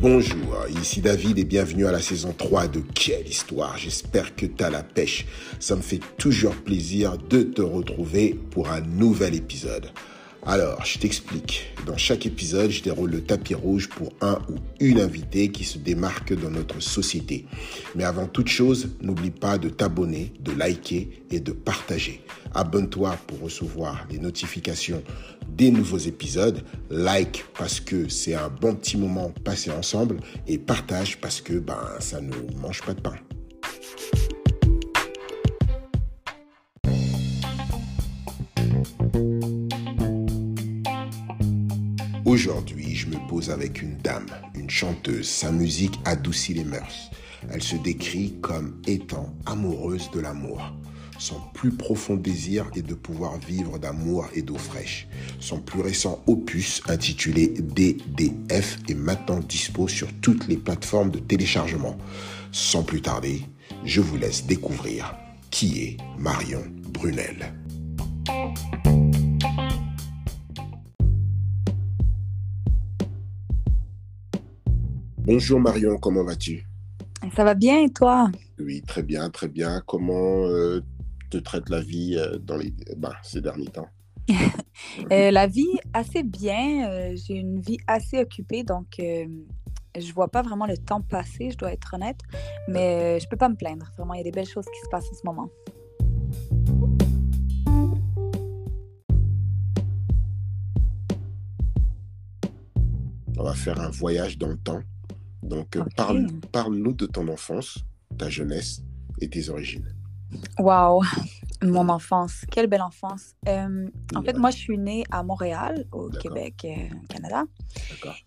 Bonjour, ici David et bienvenue à la saison 3 de Quelle Histoire. J'espère que tu as la pêche. Ça me fait toujours plaisir de te retrouver pour un nouvel épisode. Alors, je t'explique. Dans chaque épisode, je déroule le tapis rouge pour un ou une invitée qui se démarque dans notre société. Mais avant toute chose, n'oublie pas de t'abonner, de liker et de partager. Abonne-toi pour recevoir les notifications des nouveaux épisodes. Like parce que c'est un bon petit moment passé ensemble et partage parce que ben ça ne mange pas de pain. Aujourd'hui, je me pose avec une dame, une chanteuse. Sa musique adoucit les mœurs. Elle se décrit comme étant amoureuse de l'amour. Son plus profond désir est de pouvoir vivre d'amour et d'eau fraîche. Son plus récent opus, intitulé DDF, est maintenant dispo sur toutes les plateformes de téléchargement. Sans plus tarder, je vous laisse découvrir qui est Marion Brunel. Bonjour Marion, comment vas-tu? Ça va bien et toi? Oui, très bien, très bien. Comment euh, te traite la vie euh, dans les, bah, ces derniers temps? Euh, La vie, assez bien. J'ai une vie assez occupée, donc je vois pas vraiment le temps passer, je dois être honnête. Mais je peux pas me plaindre. Vraiment, il y a des belles choses qui se passent en ce moment. On va faire un voyage dans le temps. Donc, euh, parle, parle-nous de ton enfance, ta jeunesse et tes origines. Waouh, mon enfance, quelle belle enfance. Euh, en fait, moi, je suis née à Montréal, au Québec, euh, Canada.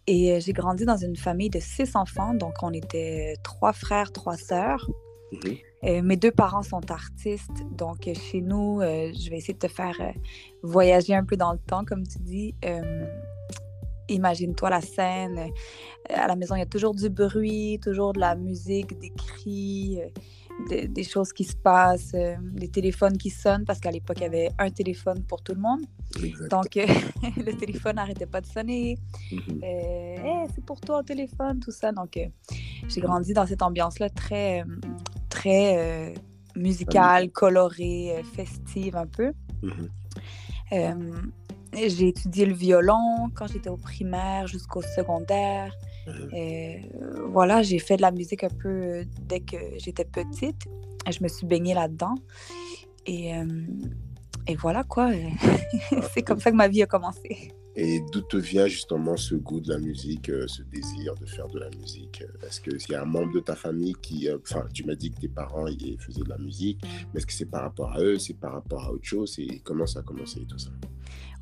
Et j'ai grandi dans une famille de six enfants, donc on était trois frères, trois sœurs. Mhm. mes deux parents sont artistes, donc chez nous, je vais essayer de te faire voyager un peu dans le temps, comme tu dis imagine-toi la scène. Euh, à la maison, il y a toujours du bruit, toujours de la musique, des cris, euh, des choses qui se passent, euh, des téléphones qui sonnent, parce qu'à l'époque, il y avait un téléphone pour tout le monde. Donc, le téléphone n'arrêtait pas de sonner. Mm-hmm. c'est pour toi le téléphone, tout ça. Donc, j'ai grandi dans cette ambiance-là très, très musicale, colorée, festive un peu. Mm-hmm. J'ai étudié le violon quand j'étais au primaire jusqu'au secondaire. Et, euh, voilà, j'ai fait de la musique un peu euh, dès que j'étais petite. Je me suis baignée là-dedans. Et, euh, et, voilà quoi. C'est comme ça que ma vie a commencé. Et d'où te vient justement ce goût de la musique, ce désir de faire de la musique? Est-ce qu'il y a un membre de ta famille qui, enfin, tu m'as dit que tes parents ils faisaient de la musique, mais est-ce que c'est par rapport à eux, c'est par rapport à autre chose? Et comment ça a commencé tout ça?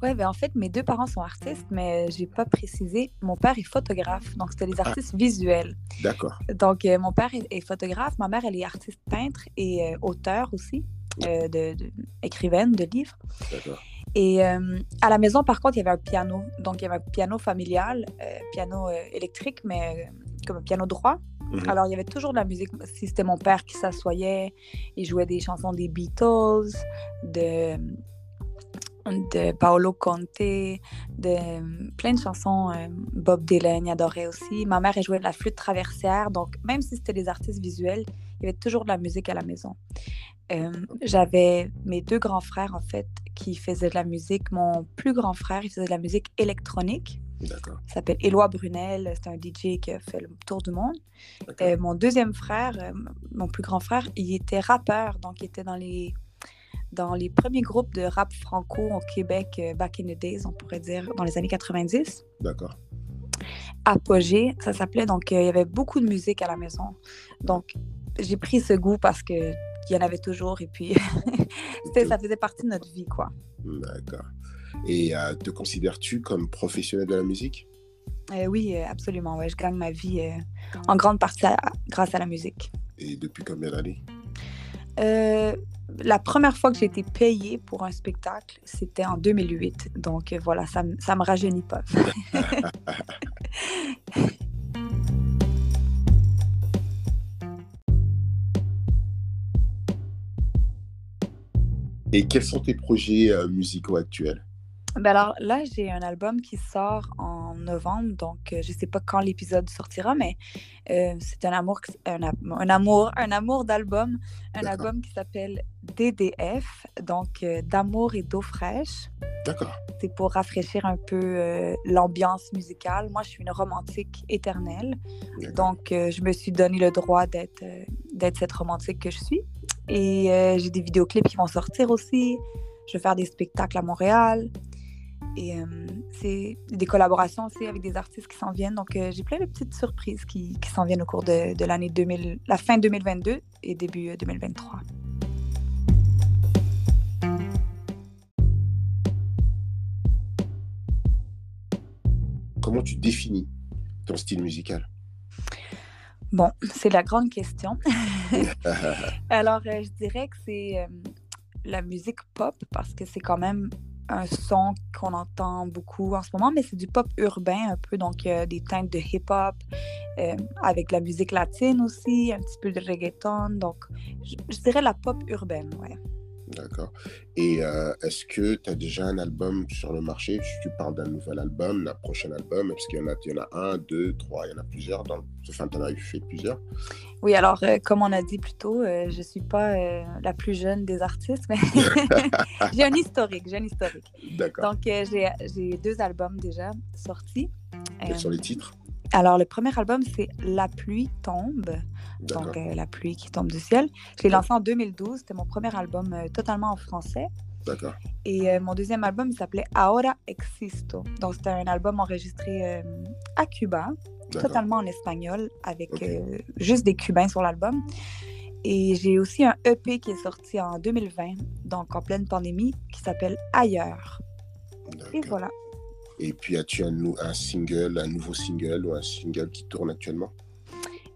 Ouais, ben en fait, mes deux parents sont artistes, mais j'ai pas précisé. Mon père est photographe, donc c'était des ah. artistes visuels. D'accord. Donc, euh, mon père est, photographe, ma mère, elle est artiste peintre et euh, auteur aussi, euh, de, écrivaine de livres. D'accord. Et à la maison, par contre, il y avait un piano. Donc, il y avait un piano familial, piano électrique, mais comme un piano droit. Mhm. Alors, il y avait toujours de la musique. Si c'était mon père qui s'assoyait, il jouait des chansons des Beatles, de de Paolo Conte, de plein de chansons. Euh, Bob Dylan adorait aussi. Ma mère, elle jouait de la flûte traversière. Donc, même si c'était des artistes visuels, il y avait toujours de la musique à la maison. Euh, j'avais mes deux grands frères, en fait, qui faisaient de la musique. Mon plus grand frère, il faisait de la musique électronique. D'accord. Il s'appelle Éloi Brunel. C'est un DJ qui a fait le tour du monde. Euh, mon deuxième frère, mon plus grand frère, il était rappeur. Donc, il était dans les dans les premiers groupes de rap franco au Québec, euh, back in the days, on pourrait dire, dans les années 90. D'accord. Apogée, ça s'appelait. Donc, euh, il y avait beaucoup de musique à la maison. Donc, j'ai pris ce goût parce qu'il y en avait toujours et puis ça faisait partie de notre vie, quoi. D'accord. Et euh, te considères-tu comme professionnel de la musique? oui, absolument. Ouais. Je gagne ma vie en grande partie grâce à la musique. Et depuis combien d'années? La première fois que j'ai été payée pour un spectacle, c'était en 2008. Donc euh, voilà, ça me rajeunit pas. Et quels sont tes projets euh, musicaux actuels? Ben alors là, j'ai un album qui sort en novembre, donc euh, je sais pas quand l'épisode sortira, mais euh, c'est un amour, un, un, amour, un amour d'album, un album qui s'appelle DDF, donc euh, d'amour et d'eau fraîche. D'accord. C'est pour rafraîchir un peu l'ambiance musicale. Moi, je suis une romantique éternelle, donc je me suis donné le droit d'être d'être cette romantique que je suis. Et j'ai des vidéoclips qui vont sortir aussi. Je vais faire des spectacles à Montréal. Et euh, c'est des collaborations aussi avec des artistes qui s'en viennent. Donc, euh, j'ai plein de petites surprises qui, qui s'en viennent au cours de, de l'année 2000, la fin 2022 et début 2023. Euh, Comment tu définis ton style musical? Bon, c'est la grande question. Alors, je dirais que c'est la musique pop parce que c'est quand même un son qu'on entend beaucoup en ce moment, mais c'est du pop urbain un peu, donc euh, des teintes de hip-hop, euh, avec la musique latine aussi, un petit peu de reggaeton, donc je, je dirais la pop urbaine, ouais. D'accord. Et euh, est-ce que tu as déjà un album sur le marché? Tu parles d'un nouvel album, d'un prochain album Est-ce qu'il y, en a, y en a un, deux, trois? Il y en a plusieurs dans... Enfin, tu en as fait plusieurs Oui, alors, euh, comme on a dit plus tôt, euh, je ne suis pas la plus jeune des artistes, mais j'ai un historique. J'ai un historique. D'accord. Donc, j'ai deux albums déjà sortis. Quels sont les titres? alors, le premier album, c'est La pluie tombe. Donc, euh, La pluie qui tombe du ciel. Je l'ai lancé en 2012. C'était mon premier album euh, totalement en français. D'accord. Et euh, mon deuxième album, il s'appelait Ahora Existo. Donc, c'était un album enregistré à Cuba, totalement en espagnol, avec juste des Cubains sur l'album. Et j'ai aussi un EP qui est sorti en 2020, donc en pleine pandémie, qui s'appelle Ailleurs. Et voilà. Et puis, as-tu un, un, single, un nouveau single ou un single qui tourne actuellement?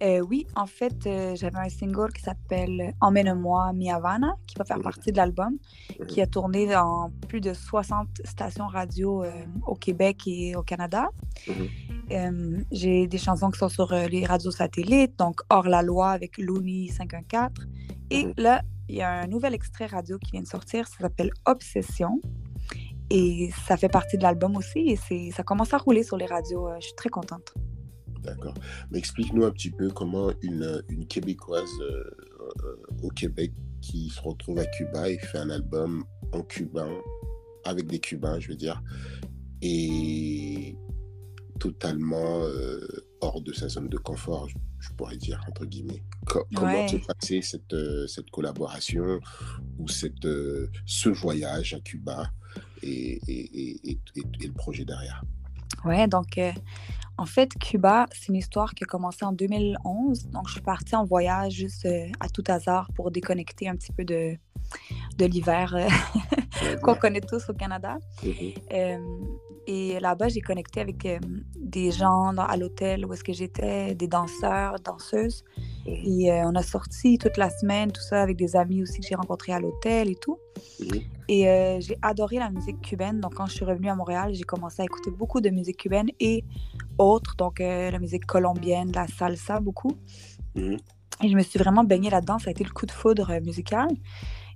Euh, Oui, en fait, euh, j'avais un single qui s'appelle Emmène-moi Mi Havana, qui va faire mhm. partie de l'album, mhm. qui a tourné dans plus de 60 stations radio euh, au Québec et au Canada. Mhm. J'ai des chansons qui sont sur les radios satellites, donc Hors la loi avec Looney 514. Et là, il y a un nouvel extrait radio qui vient de sortir, ça s'appelle Obsession. Et ça fait partie de l'album aussi et c'est, ça commence à rouler sur les radios. Euh, je suis très contente. D'accord. Mais explique-nous un petit peu comment une, une Québécoise euh, euh, au Québec qui se retrouve à Cuba et fait un album en cubain, avec des Cubains, je veux dire, et totalement hors de sa zone de confort, je, pourrais dire, entre guillemets. comment s'est passée cette, cette collaboration ou cette, ce voyage à Cuba et, et, le projet derrière? Ouais, donc euh, en fait, Cuba, c'est une histoire qui a commencé en 2011. Donc, je suis partie en voyage juste euh, à tout hasard pour déconnecter un petit peu de, de l'hiver euh, qu'on connaît tous au Canada. Mm-hmm. et là-bas, j'ai connecté avec des gens à l'hôtel où est-ce que j'étais, des danseurs, danseuses. Et on a sorti toute la semaine, tout ça, avec des amis aussi que j'ai rencontrés à l'hôtel et tout. Mm-hmm. Et euh, j'ai adoré la musique cubaine. Donc, quand je suis revenue à Montréal, j'ai commencé à écouter beaucoup de musique cubaine et autres. Donc, euh, la musique colombienne, la salsa, beaucoup. Mhm. Et je me suis vraiment baignée là-dedans. Ça a été le coup de foudre euh, musical.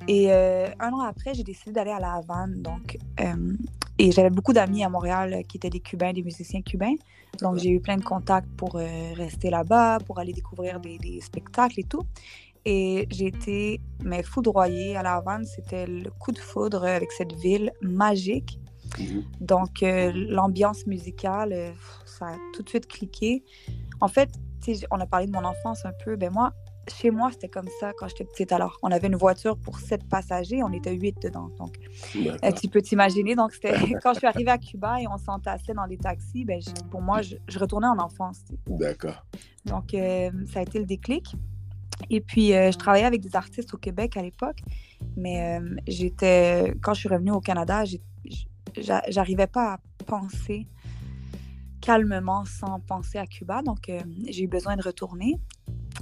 Et un an après, j'ai décidé d'aller à La Havane. Donc, et j'avais beaucoup d'amis à Montréal qui étaient des Cubains, des musiciens cubains. Donc, j'ai eu plein de contacts pour rester là-bas, pour aller découvrir des, des spectacles et tout. Et j'ai été mais foudroyée à La Havane. C'était le coup de foudre avec cette ville magique. Mhm. Donc, euh, l'ambiance musicale, euh, ça a tout de suite cliqué. En fait, on a parlé de mon enfance un peu. Ben moi, chez moi, c'était comme ça quand j'étais petite. Alors, on avait une voiture pour sept passagers, on était huit dedans. Donc, euh, tu peux t'imaginer. Donc, c'était quand je suis arrivée à Cuba et on s'entassait dans les taxis, ben, pour moi, je, retournais en enfance. D'accord. Donc, ça a été le déclic. Et puis, euh, je travaillais avec des artistes au Québec à l'époque, mais euh, j'étais, quand je suis revenue au Canada, j'arrivais pas à penser calmement sans penser à Cuba. Donc, euh, j'ai eu besoin de retourner.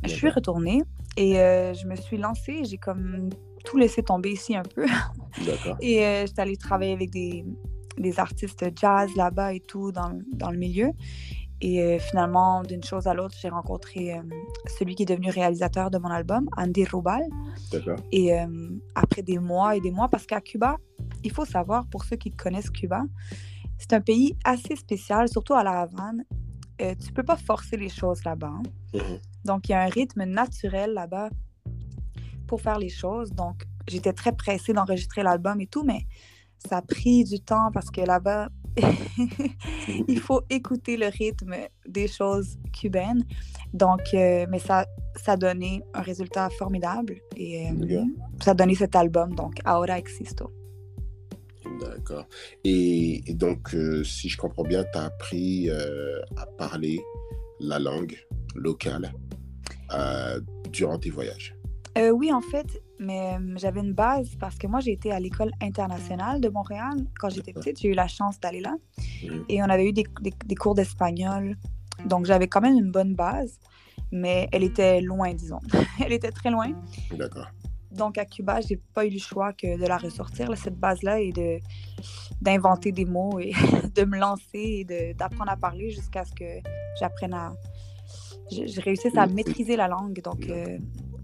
Je suis retournée et je me suis lancée. J'ai comme tout laissé tomber ici un peu. et j'étais allée travailler avec des, des artistes jazz là-bas et tout dans, dans le milieu. Et euh, finalement, d'une chose à l'autre, j'ai rencontré euh, celui qui est devenu réalisateur de mon album, Andy Rubal. Et euh, après des mois et des mois, parce qu'à Cuba, il faut savoir, pour ceux qui connaissent Cuba, c'est un pays assez spécial, surtout à La Havane. Euh, tu peux pas forcer les choses là-bas. Hein. Mhm. Donc, il y a un rythme naturel là-bas pour faire les choses. Donc, j'étais très pressée d'enregistrer l'album et tout, mais ça a pris du temps parce que là-bas, il faut écouter le rythme des choses cubaines. Donc, euh, mais ça, ça a donné un résultat formidable et euh, ça a donné cet album, donc Ahora Existo. D'accord. Et, donc, euh, si je comprends bien, tu as appris à parler la langue locale durant tes voyages? oui, en fait, mais j'avais une base parce que moi, j'ai été à l'école internationale de Montréal. Quand j'étais petite, j'ai eu la chance d'aller là. Mmh. Et on avait eu des, des, cours d'espagnol. Donc, j'avais quand même une bonne base, mais elle était loin, disons. elle était très loin. D'accord. Donc, à Cuba, j'ai pas eu le choix que de la ressortir, cette base-là, et de, d'inventer des mots et de me lancer et d'apprendre à parler jusqu'à ce que j'apprenne à. J'ai réussi à maîtriser la langue. Donc, euh,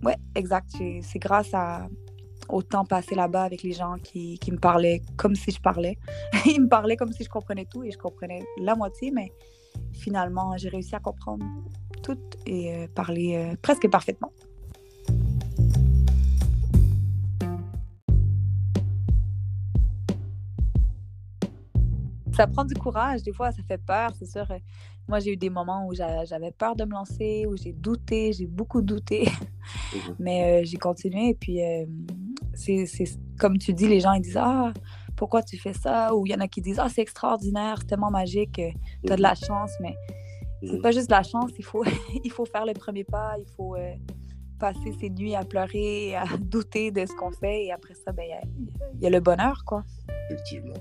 Ouais, exact. C'est grâce à, au temps passé là-bas avec les gens qui, qui, me parlaient comme si je parlais. Ils me parlaient comme si je comprenais tout et je comprenais la moitié, mais finalement, j'ai réussi à comprendre tout et euh, parler euh, presque parfaitement. Ça prend du courage, des fois ça fait peur, c'est sûr. Moi, j'ai eu des moments où j'avais peur de me lancer, où j'ai douté, j'ai beaucoup douté. Mmh Mais euh, j'ai continué. Et puis, euh, c'est comme tu dis, les gens ils disent Ah, pourquoi tu fais ça? Ou il y en a qui disent Ah, c'est extraordinaire, c'est tellement magique, tu as de la mmh chance. Mais c'est mmh pas juste de la chance, il faut, il faut faire le premier pas, il faut euh, passer ses nuits à pleurer, à douter de ce qu'on fait. Et après ça, ben, il ben, y, y, a le bonheur, quoi. Effectivement.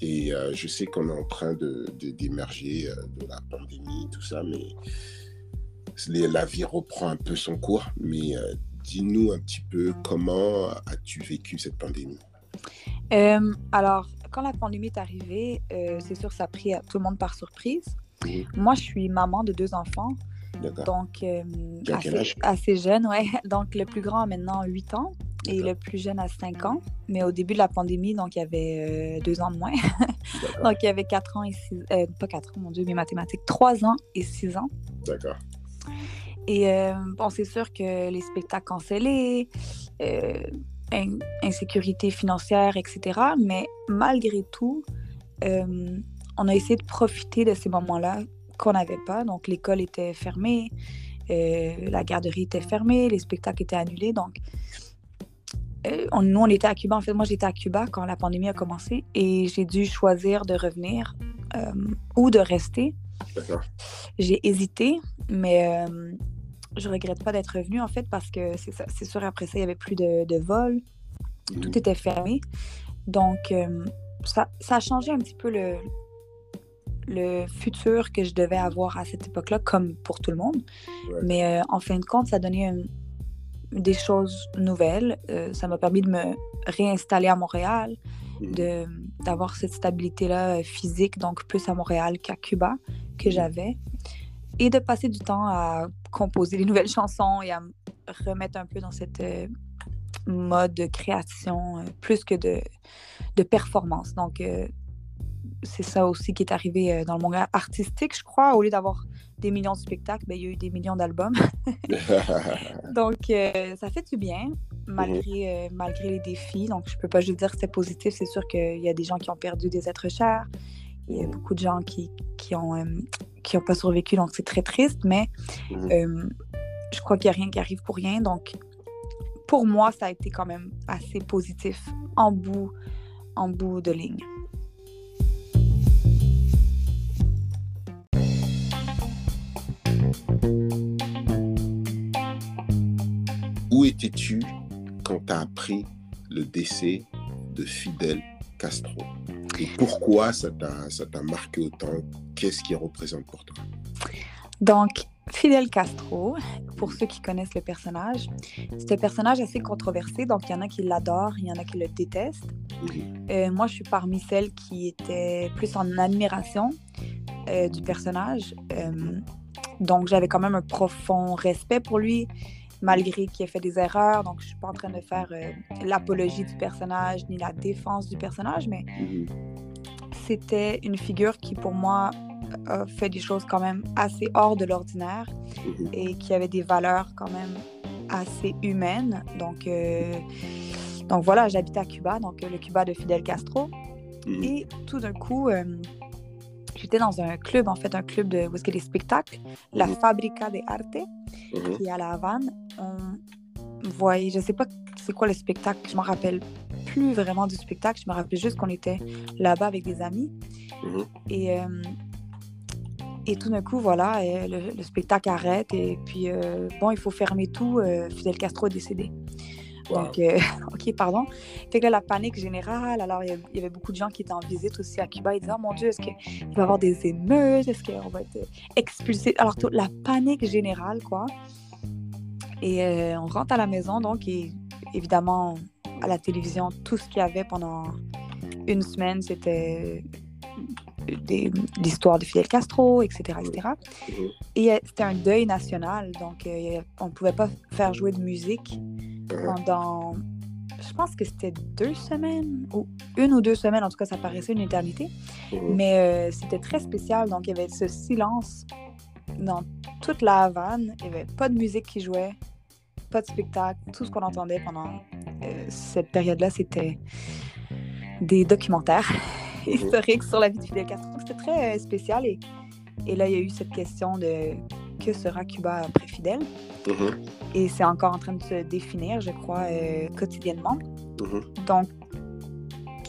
Et euh, je sais qu'on est en train d'émerger de, de, de, la pandémie, tout ça, mais la vie reprend un peu son cours. Mais euh, dis-nous un petit peu comment as-tu vécu cette pandémie? Euh, Alors, quand la pandémie est arrivée, c'est sûr ça a pris tout le monde par surprise. Moi, je suis maman de deux enfants. Donc, assez, assez, jeune, ouais. Donc, le plus grand a maintenant 8 ans et le plus jeune a 5 ans. Mais au début de la pandémie, donc il y avait euh, deux ans de moins. donc il y avait 4 ans et 6 euh, pas 4 ans, mon Dieu, mes mathématiques, 3 ans et 6 ans. D'accord. Et euh, bon, c'est sûr que les spectacles cancellés, insécurité financière, etc. Mais malgré tout, on a essayé de profiter de ces moments-là qu'on n'avait pas. Donc l'école était fermée, la garderie était fermée, les spectacles étaient annulés. Donc euh, nous, on était à Cuba. En fait, moi, j'étais à Cuba quand la pandémie a commencé et j'ai dû choisir de revenir euh, ou de rester. J'ai hésité, mais euh, je regrette pas d'être revenue, en fait, parce que c'est sûr, après ça, il n'y avait plus de, de vols. Tout était fermé. Donc, ça, ça, a changé un petit peu le, le futur que je devais avoir à cette époque-là, comme pour tout le monde. Mais en fin de compte, ça a donné un, des choses nouvelles. Euh, ça m'a permis de me réinstaller à Montréal, de, d'avoir cette stabilité-là euh, physique, donc plus à Montréal qu'à Cuba, que mmh. j'avais. Et de passer du temps à composer des nouvelles chansons et à me remettre un peu dans cette euh, mode de création plus que de, de performance. Donc, c'est ça aussi qui est arrivé dans le monde artistique, je crois. Au lieu d'avoir des millions de spectacles, ben, il y a eu des millions d'albums. Donc, euh, ça fait du bien, malgré, euh, malgré les défis. Donc, je peux pas juste dire que c'est positif. C'est sûr qu'il y a des gens qui ont perdu des êtres chers. Il y a beaucoup de gens qui, qui ont, euh, qui ont pas survécu. Donc, c'est très triste. Mais je crois qu'il n'y a rien qui arrive pour rien. Donc, pour moi, ça a été quand même assez positif en bout, en bout de ligne. Où étais-tu quand tu as appris le décès de Fidel Castro Et pourquoi ça t'a marqué autant? Qu'est-ce qu'il représente pour toi? Donc, Fidel Castro, pour ceux qui connaissent le personnage, c'est un personnage assez controversé. Donc, il y en a qui l'adorent, il y en a qui le détestent. Euh, moi, je suis parmi celles qui étaient plus en admiration euh, du personnage. Euh, donc, j'avais quand même un profond respect pour lui. Malgré qu'il ait fait des erreurs. Donc, je suis pas en train de faire euh, l'apologie du personnage ni la défense du personnage, mais mhm. c'était une figure qui, pour moi, a fait des choses quand même assez hors de l'ordinaire mhm. et qui avait des valeurs quand même assez humaines. Donc, euh, donc voilà, j'habitais à Cuba, donc le Cuba de Fidel Castro. Mhm. Et tout d'un coup, j'étais dans un club, en fait, un club de, où des spectacles, la mhm. Fabrica de Arte, mhm. qui est à La Havane. On voyait, je sais pas c'est quoi le spectacle, je me rappelle plus vraiment du spectacle, je me rappelle juste qu'on était là-bas avec des amis. Mhm. Et, euh, et tout d'un coup, voilà, euh, le, spectacle arrête et puis, euh, bon, il faut fermer tout, Fidel Castro est décédé. Donc, euh, OK, pardon. Fait que là, la panique générale, alors il y, avait beaucoup de gens qui étaient en visite aussi à Cuba. Ils disaient, oh mon Dieu, est-ce qu'il va y avoir des émeutes? Est-ce qu'on va être expulsé? Alors, la panique générale, quoi. Et euh, on rentre à la maison, donc, et évidemment, à la télévision, tout ce qu'il y avait pendant une semaine, c'était l'histoire de Fidel Castro, etc. etc. Et euh, c'était un deuil national, donc on ne pouvait pas faire jouer de musique pendant, je pense que c'était deux semaines, ou une ou deux semaines, en tout cas, ça paraissait une éternité. Mais euh, c'était très spécial, donc il y avait ce silence dans toute la Havane. Il n'y avait pas de musique qui jouait, pas de spectacle. Tout ce qu'on entendait pendant euh, cette période-là, c'était des documentaires historiques sur la vie de Fidel Castro. C'était très euh, spécial. Et, et là, il y a eu cette question de que sera Cuba après Fidel. Mm-hmm. Et c'est encore en train de se définir, je crois, euh, quotidiennement. Mm-hmm. Donc,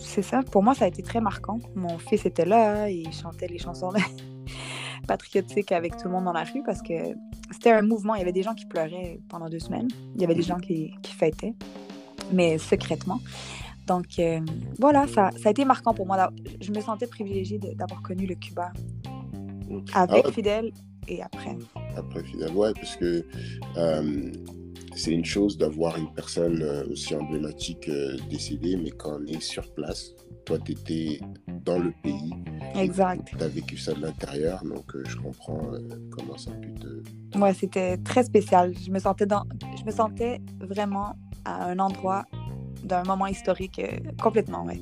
c'est ça. Pour moi, ça a été très marquant. Mon fils était là, il chantait les chansons patriotiques avec tout le monde dans la rue parce que c'était un mouvement. Il y avait des gens qui pleuraient pendant deux semaines. Il y avait des mm-hmm. gens qui, qui fêtaient, mais secrètement. Donc, euh, voilà, ça, ça, a été marquant pour moi. Je me sentais privilégiée d'avoir connu le Cuba avec ah, Fidel et après. Après Fidel, ouais, parce que euh, c'est une chose d'avoir une personne euh, aussi emblématique euh, décédée, mais quand on est sur place, toi, tu étais dans le pays. Exact. Tu as vécu ça de l'intérieur, donc je comprends comment ça a pu te. Ouais, c'était très spécial. Je me sentais, dans... je me sentais vraiment à un endroit d'un moment historique complètement, ouais.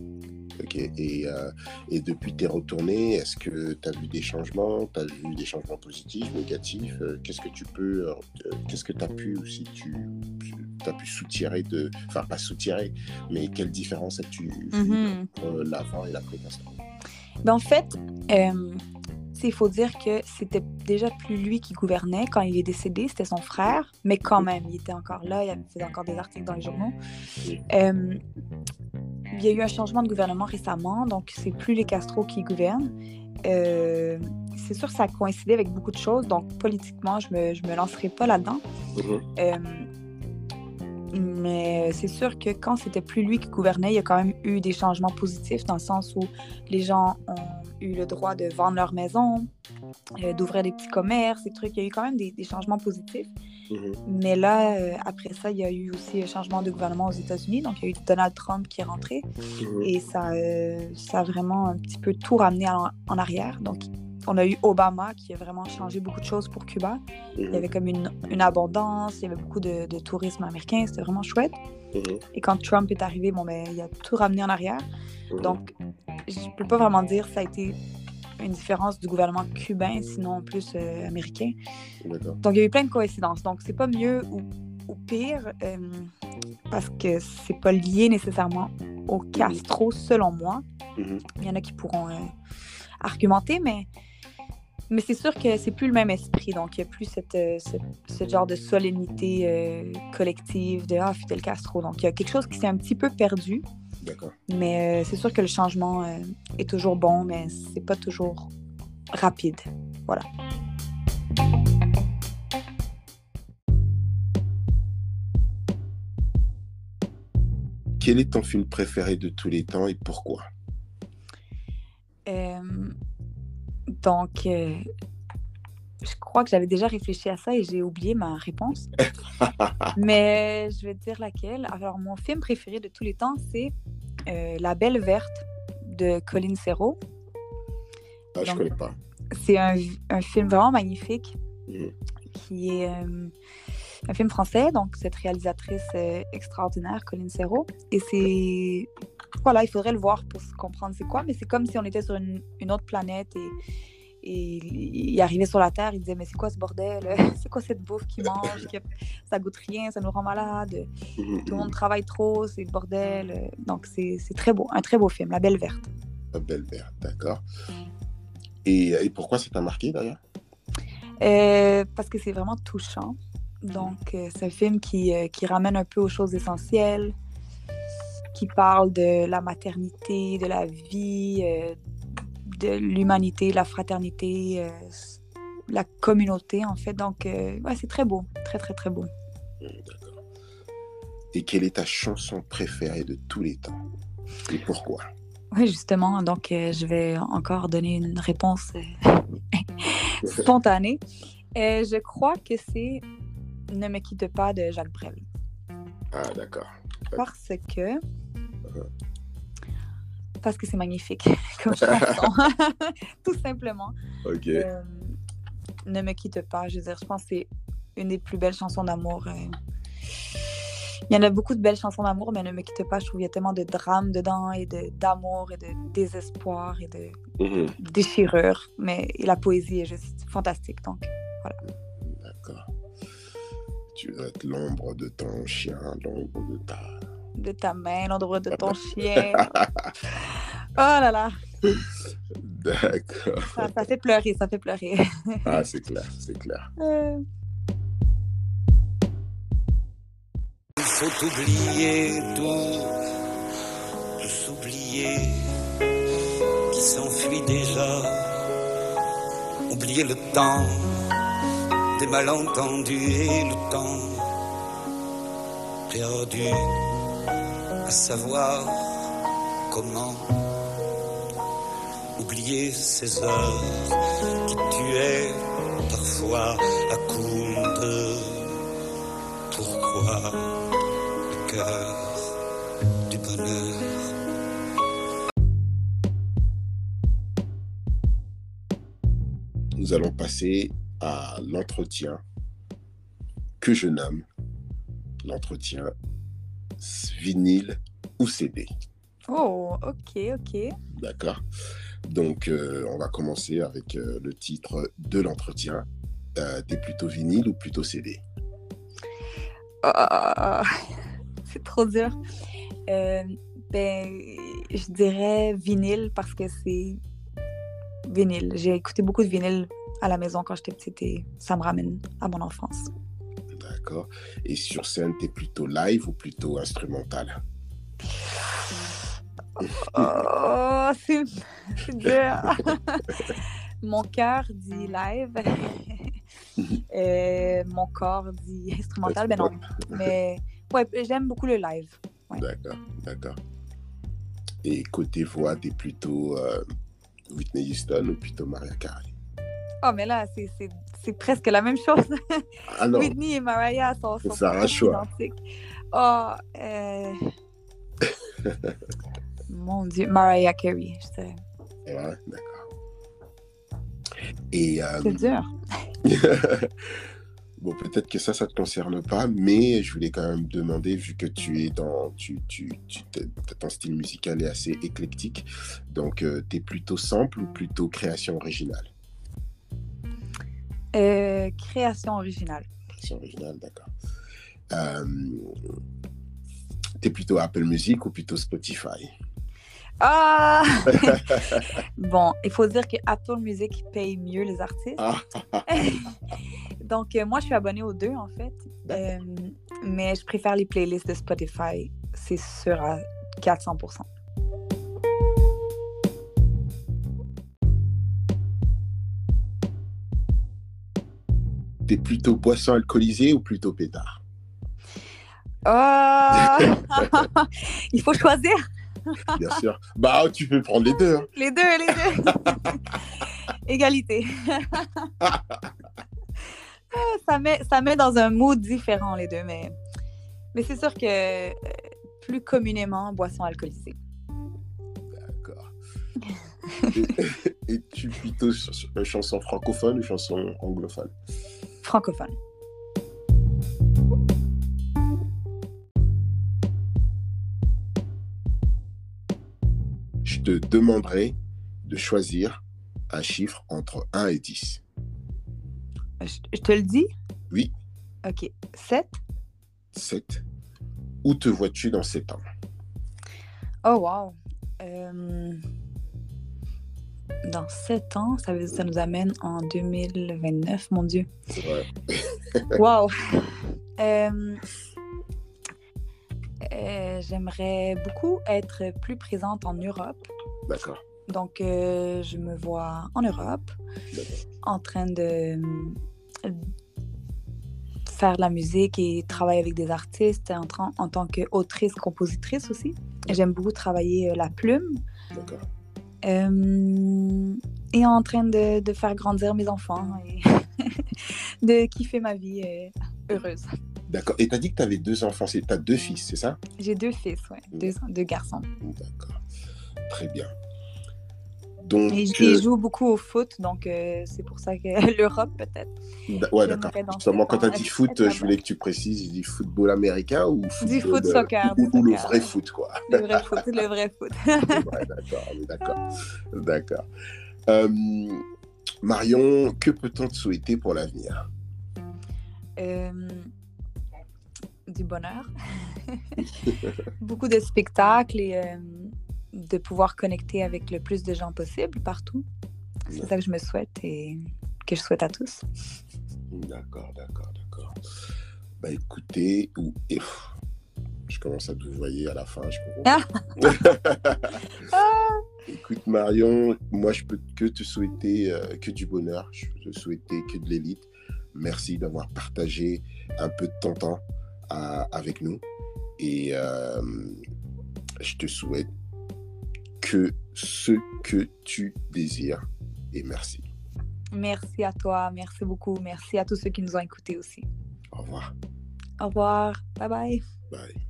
Et, euh, et depuis t'es retourné, est-ce que tu as vu des changements? Tu as vu des changements positifs, négatifs? Euh, Qu'est-ce que tu peux, euh, qu'est-ce que tu as pu, si tu as pu soutirer de. Enfin, pas soutirer, mais quelle différence as-tu vu mm-hmm. entre l'avant et l'après ben, En fait, il faut dire que c'était déjà plus lui qui gouvernait quand il est décédé, c'était son frère, mais quand même, il était encore là, il faisait encore des articles dans les journaux. Il y a eu un changement de gouvernement récemment, donc c'est plus les Castro qui gouvernent. Euh, c'est sûr que ça a coïncidé avec beaucoup de choses, donc politiquement, je me, je me lancerai pas là-dedans. Mm-hmm. Euh, mais c'est sûr que quand c'était plus lui qui gouvernait, il y a quand même eu des changements positifs dans le sens où les gens ont eu le droit de vendre leur maison, euh, d'ouvrir des petits commerces, des trucs. Il y a eu quand même des, des changements positifs. Mhm. Mais là, euh, après ça, il y a eu aussi un changement de gouvernement aux États-Unis. Donc, il y a eu Donald Trump qui est rentré. Mhm. Et ça, euh, ça a vraiment un petit peu tout ramené en, arrière. Donc, on a eu Obama qui a vraiment changé beaucoup de choses pour Cuba. Il y avait comme une, une, abondance, il y avait beaucoup de, de tourisme américain. C'était vraiment chouette. Et quand Trump est arrivé, bon, ben, il a tout ramené en arrière. Donc, je ne peux pas vraiment dire que ça a été une différence du gouvernement cubain, sinon plus euh, américain. Donc, il y a eu plein de coïncidences. Donc, c'est pas mieux ou, pire euh, parce que c'est pas lié nécessairement au Castro, selon moi. Mm-hmm. Il y en a qui pourront euh, argumenter, mais, mais c'est sûr que c'est plus le même esprit. Donc, il n'y a plus cette, ce genre de solennité collective de Ah, Fidel Castro. Donc, il y a quelque chose qui s'est un petit peu perdu. Mais euh, c'est sûr que le changement euh, est toujours bon, mais c'est pas toujours rapide. Voilà. Quel est ton film préféré de tous les temps et pourquoi? Euh, Donc, je crois que j'avais déjà réfléchi à ça et j'ai oublié ma réponse. Mais je vais te dire laquelle. Alors, mon film préféré de tous les temps, c'est euh, La Belle Verte de Colin Serrault. Ah, je connais pas. C'est un, un, film vraiment magnifique mm. qui est. Euh, un film français, donc cette réalisatrice extraordinaire, Colline Serrault. Et c'est. Voilà, il faudrait le voir pour comprendre c'est quoi, mais c'est comme si on était sur une, une autre planète et et il arrivait sur la Terre, il disait Mais c'est quoi ce bordel? C'est quoi cette bouffe qui mange? Ça goûte rien, ça nous rend malade. Mhm, Tout le monde travaille trop, c'est le bordel. Donc c'est très beau, un très beau film, La Belle Verte. La Belle Verte, d'accord. Et, et, pourquoi ça t'a marqué d'ailleurs? Euh, Parce que c'est vraiment touchant. Donc euh, c'est un film qui, euh, qui ramène un peu aux choses essentielles, qui parle de la maternité, de la vie de l'humanité, la fraternité, euh, la communauté, en fait. Donc, euh, ouais, c'est très beau. Très, très, très beau. D'accord. Et quelle est ta chanson préférée de tous les temps? Et pourquoi? Oui, justement. Donc, euh, je vais encore donner une réponse spontanée. je crois que c'est Ne me quitte pas de Jacques Brel. Ah, d'accord. Parce que. Uh-huh parce que c'est magnifique comme chanson. Tout simplement. OK. Euh, ne me quitte pas. Je veux dire, je pense que c'est une des plus belles chansons d'amour. Euh. Il y en a beaucoup de belles chansons d'amour, mais Ne me quitte pas, je trouve qu'il y a tellement de drame dedans et d'amour et de désespoir et de mm-hmm. déchirure. Mais la poésie est juste fantastique. Donc, voilà. Tu veux être l'ombre de ton chien, l'ombre de ta de ta main, l'endroit de ton chien. Oh là là. D'accord. Ça, fait pleurer, ça fait pleurer. ah, c'est clair, c'est clair. Euh. Il faut oublier tout, tout oublier qui s'enfuit déjà. Oublier le temps des malentendus et le temps perdu à savoir comment oublier ces heures qui tuaient parfois à coup de pourquoi le cœur du bonheur. Nous allons passer à l'entretien que je nomme l'entretien vinyle ou CD. Oh, ok, ok. D'accord. Donc, euh, on va commencer avec euh, le titre de l'entretien. Euh, T'es plutôt vinyle ou plutôt CD ah, C'est trop dur. Euh, ben, je dirais vinyle parce que c'est vinyle. J'ai écouté beaucoup de vinyle à la maison quand j'étais petite et ça me ramène à mon enfance. Et sur scène, tu es plutôt live ou plutôt instrumental? Oh, c'est dur. mon cœur dit live. Et mon corps dit instrumental. Ben non. Mais ouais, j'aime beaucoup le live. D'accord, d'accord. Et côté voix, tu es plutôt euh, Whitney Houston ou plutôt Maria Carey? Oh, mais là, c'est presque la même chose. Ah Whitney et Mariah sont, sont identiques. Oh, euh... mon Dieu, Mariah Carey, je sais. Ouais, d'accord. Et. Euh... C'est dur. bon, peut-être que ça, ça ne te concerne pas, mais je voulais quand même demander, vu que tu es dans. Tu, tu, tu ton style musical est assez éclectique, donc euh, tu es plutôt sample ou plutôt création originale? Euh, création originale. Création originale, d'accord. Euh, T'es plutôt Apple Music ou plutôt Spotify? Ah Bon, il faut dire que Apple Music paye mieux les artistes. Ah. Donc, euh, moi, je suis abonnée aux deux, en fait. Euh, mais je préfère les playlists de Spotify. C'est sûr à 400 T'es plutôt boisson alcoolisée ou plutôt pétard? Oh Il faut choisir. Bien sûr. Bah, tu peux prendre les deux. Hein. Les deux, les deux. Égalité. ça, met, ça met dans un mood différent, les deux, mais, mais c'est sûr que euh, plus communément, boisson alcoolisée. D'accord. Et tu plutôt chanson francophone ou chanson anglophone? francophone. Je te demanderai de choisir un chiffre entre 1 et 10. Je te le dis? Oui. Ok. 7 7. Où te vois-tu dans 7 ans? Oh, wow. Euh, dans 7 ans, ça, ça nous amène en 2029, mon Dieu. Ouais. wow. Euh, euh, j'aimerais beaucoup être plus présente en Europe. D'accord. Donc, euh, je me vois en Europe, en train de faire de la musique et travailler avec des artistes en, en tant qu'autrice, compositrice aussi. J'aime beaucoup travailler la plume. D'accord. Et en train de, de, faire grandir mes enfants et de kiffer ma vie heureuse. D'accord. Et tu as dit que tu avais deux enfants, tu as deux fils, c'est ça? J'ai deux fils, oui. Deux, deux, garçons. D'accord. Très bien. Donc, et ils jouent beaucoup au foot, donc euh, c'est pour ça que l'Europe, peut-être. Ouais, d'accord. Justement, quand tu as dit foot, je voulais que tu précises, il dit football américain ou football Du foot soccer. Ou, ou, le vrai foot, quoi. Le vrai foot, le vrai foot. ouais, d'accord, d'accord. D'accord. Euh, Marion, que peut-on te souhaiter pour l'avenir? Euh, du bonheur, beaucoup de spectacles et euh, de pouvoir connecter avec le plus de gens possible partout. C'est ça que je me souhaite et que je souhaite à tous. D'accord, d'accord, d'accord. Bah écoutez, ou, je commence à te voyer à la fin, je Écoute Marion, moi je peux que te souhaiter euh, que du bonheur, je peux te souhaiter que de l'élite. Merci d'avoir partagé un peu de ton temps avec nous. Et euh, je te souhaite que ce que tu désires. Et merci. Merci à toi. Merci beaucoup. Merci à tous ceux qui nous ont écoutés aussi. Au revoir. Au revoir. Bye bye. Bye.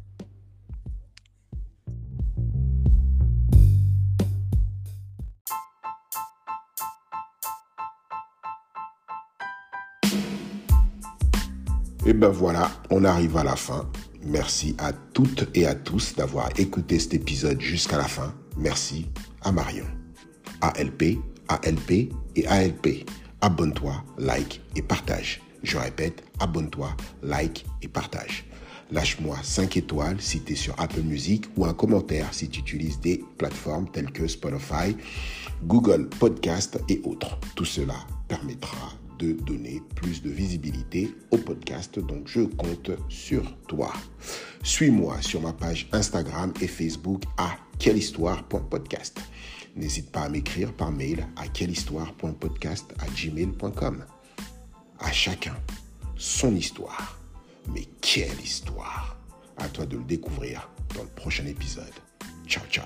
Et ben voilà, on arrive à la fin. Merci à toutes et à tous d'avoir écouté cet épisode jusqu'à la fin. Merci à Marion. ALP, ALP et ALP. Abonne-toi, like et partage. Je répète, abonne-toi, like et partage. Lâche-moi 5 étoiles si tu es sur Apple Music ou un commentaire si tu utilises des plateformes telles que Spotify, Google Podcast et autres. Tout cela permettra de donner plus de visibilité au podcast, donc je compte sur toi. Suis-moi sur ma page Instagram et Facebook à quellehistoire.podcast. N'hésite pas à m'écrire par mail à quellehistoire.podcast à gmail.com. À chacun son histoire. Mais quelle histoire À toi de le découvrir dans le prochain épisode. Ciao ciao